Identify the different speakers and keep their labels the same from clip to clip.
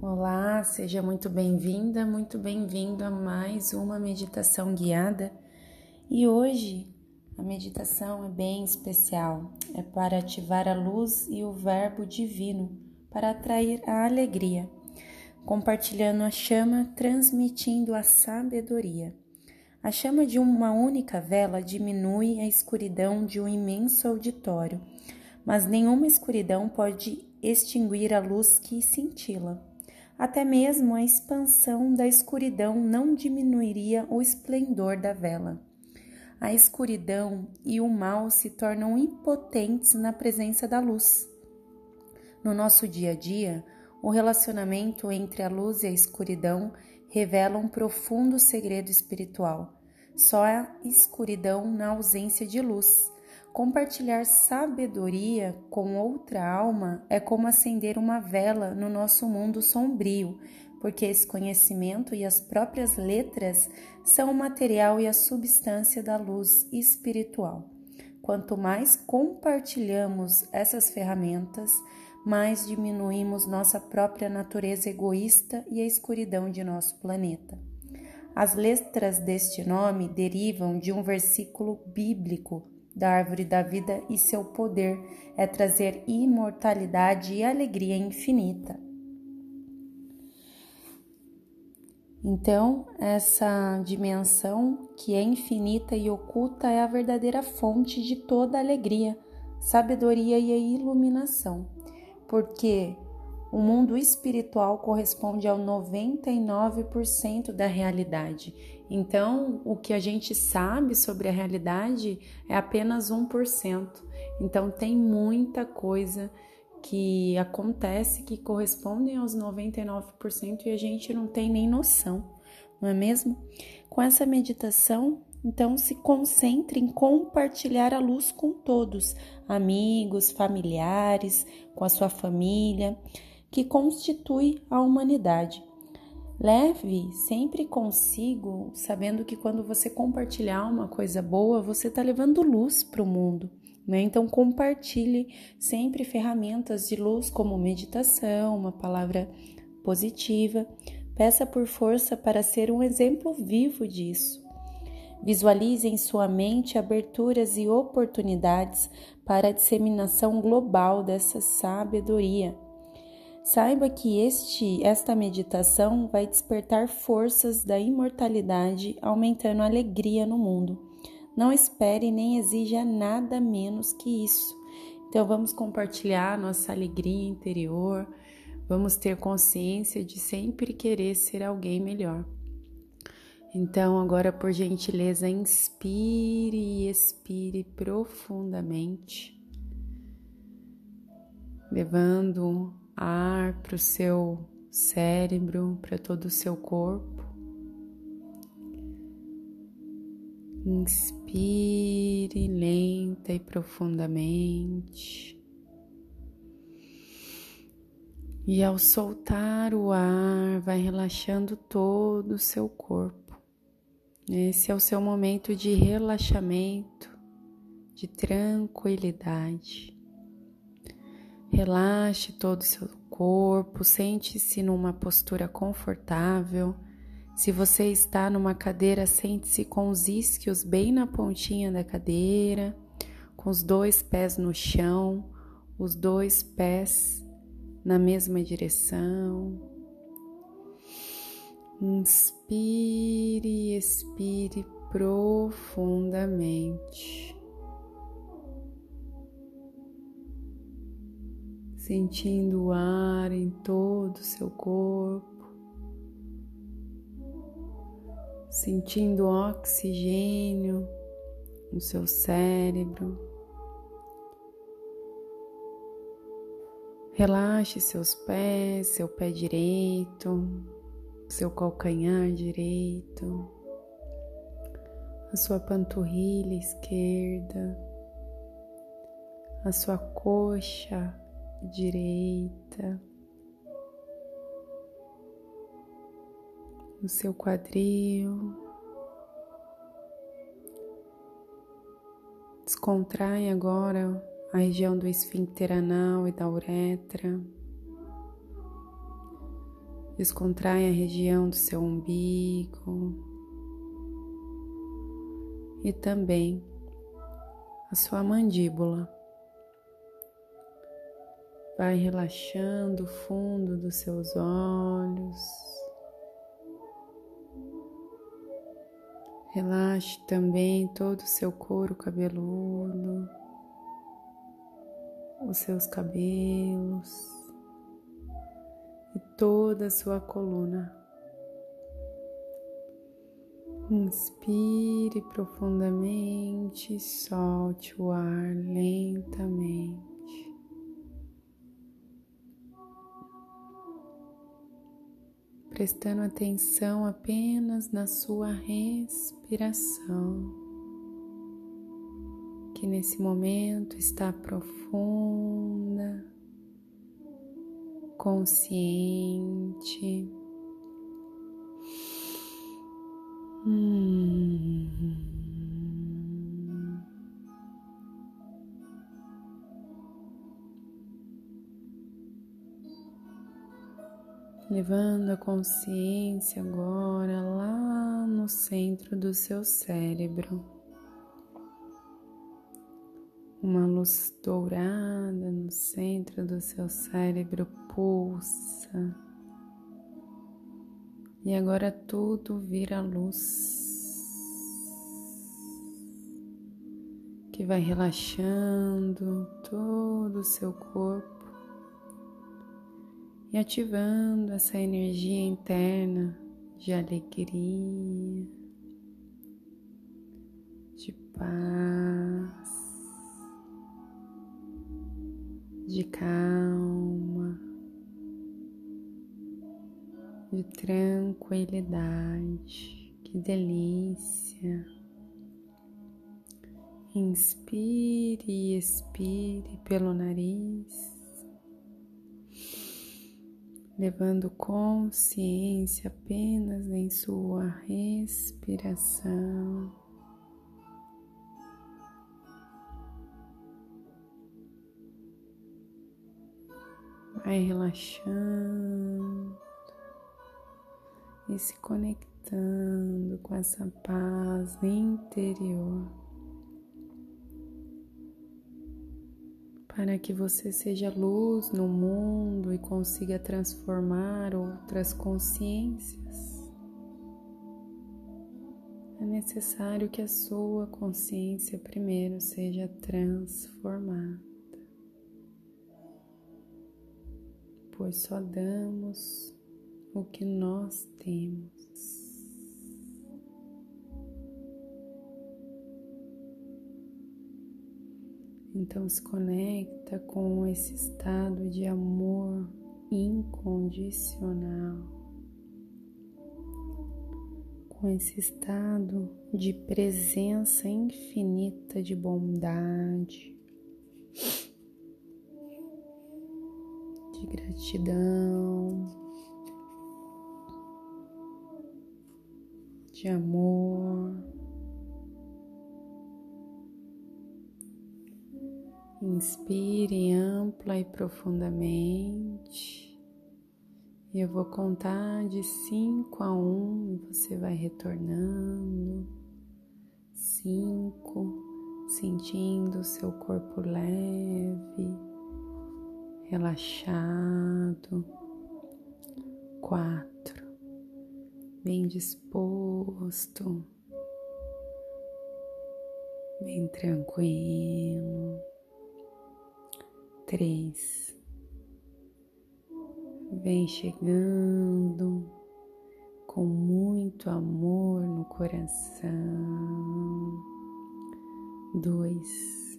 Speaker 1: Olá, seja muito bem-vinda, muito bem-vindo a mais uma meditação guiada. E hoje a meditação é bem especial, é para ativar a luz e o Verbo divino para atrair a alegria, compartilhando a chama, transmitindo a sabedoria. A chama de uma única vela diminui a escuridão de um imenso auditório, mas nenhuma escuridão pode extinguir a luz que cintila. Até mesmo a expansão da escuridão não diminuiria o esplendor da vela. A escuridão e o mal se tornam impotentes na presença da luz. No nosso dia a dia, o relacionamento entre a luz e a escuridão revela um profundo segredo espiritual. Só há escuridão na ausência de luz. Compartilhar sabedoria com outra alma é como acender uma vela no nosso mundo sombrio, porque esse conhecimento e as próprias letras são o material e a substância da luz espiritual. Quanto mais compartilhamos essas ferramentas, mais diminuímos nossa própria natureza egoísta e a escuridão de nosso planeta. As letras deste nome derivam de um versículo bíblico da árvore da vida e seu poder é trazer imortalidade e alegria infinita. Então, essa dimensão que é infinita e oculta é a verdadeira fonte de toda alegria, sabedoria e iluminação, porque o mundo espiritual corresponde ao 99% da realidade então, o que a gente sabe sobre a realidade é apenas 1%. Então, tem muita coisa que acontece que correspondem aos 99% e a gente não tem nem noção, não é mesmo? Com essa meditação, então se concentre em compartilhar a luz com todos, amigos, familiares, com a sua família, que constitui a humanidade. Leve sempre consigo, sabendo que quando você compartilhar uma coisa boa, você está levando luz para o mundo. Né? Então, compartilhe sempre ferramentas de luz, como meditação, uma palavra positiva. Peça por força para ser um exemplo vivo disso. Visualize em sua mente aberturas e oportunidades para a disseminação global dessa sabedoria Saiba que este, esta meditação vai despertar forças da imortalidade, aumentando a alegria no mundo. Não espere nem exija nada menos que isso. Então vamos compartilhar nossa alegria interior, vamos ter consciência de sempre querer ser alguém melhor. Então, agora, por gentileza, inspire e expire profundamente, levando ar para o seu cérebro, para todo o seu corpo. Inspire lenta e profundamente. E ao soltar o ar, vai relaxando todo o seu corpo. Esse é o seu momento de relaxamento, de tranquilidade. Relaxe todo o seu corpo, sente-se numa postura confortável. Se você está numa cadeira, sente-se com os isquios bem na pontinha da cadeira, com os dois pés no chão, os dois pés na mesma direção. Inspire expire profundamente. Sentindo o ar em todo o seu corpo, sentindo oxigênio no seu cérebro. Relaxe seus pés, seu pé direito, seu calcanhar direito, a sua panturrilha esquerda, a sua coxa direita, no seu quadril. Descontrai agora a região do esfíncter anal e da uretra. Descontrai a região do seu umbigo e também a sua mandíbula. Vai relaxando o fundo dos seus olhos. Relaxe também todo o seu couro cabeludo, os seus cabelos e toda a sua coluna. Inspire profundamente, solte o ar lentamente. Prestando atenção apenas na sua respiração, que nesse momento está profunda, consciente. Hum. Levando a consciência agora lá no centro do seu cérebro. Uma luz dourada no centro do seu cérebro pulsa e agora tudo vira luz que vai relaxando todo o seu corpo e ativando essa energia interna de alegria, de paz, de calma de tranquilidade. Que delícia! Inspire e expire pelo nariz, levando consciência apenas em sua respiração. Vai relaxando e se conectando com essa paz interior. Para que você seja luz no mundo e consiga transformar outras consciências, é necessário que a sua consciência primeiro seja transformada, pois só damos o que nós temos. Então se conecta com esse estado de amor incondicional, com esse estado de presença infinita de bondade, de gratidão. de amor. Inspire ampla e profundamente. Eu vou contar de cinco a um e você vai retornando. Cinco, sentindo o seu corpo leve, relaxado. Quatro bem disposto, bem tranquilo. Três, vem chegando com muito amor no coração. Dois,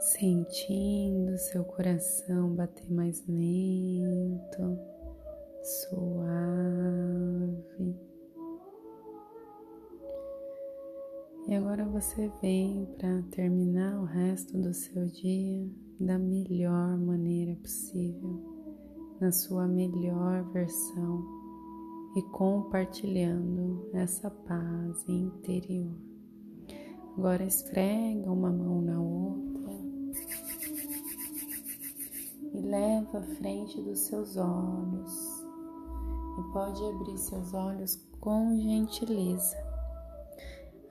Speaker 1: sentindo seu coração bater mais lento suave. E agora você vem para terminar o resto do seu dia da melhor maneira possível, na sua melhor versão e compartilhando essa paz interior. Agora esfrega uma mão na outra e leva à frente dos seus olhos. E pode abrir seus olhos com gentileza.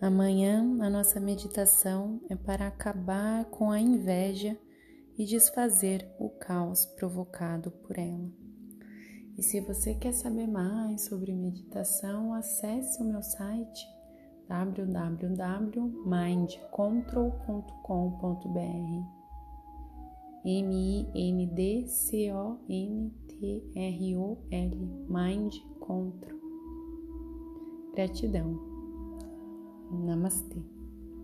Speaker 1: Amanhã a nossa meditação é para acabar com a inveja e desfazer o caos provocado por ela. E se você quer saber mais sobre meditação, acesse o meu site www.mindcontrol.com.br M-I-N-D-C-O-N-T-R-O-L Mind Control. Gratidão. नमस्ते।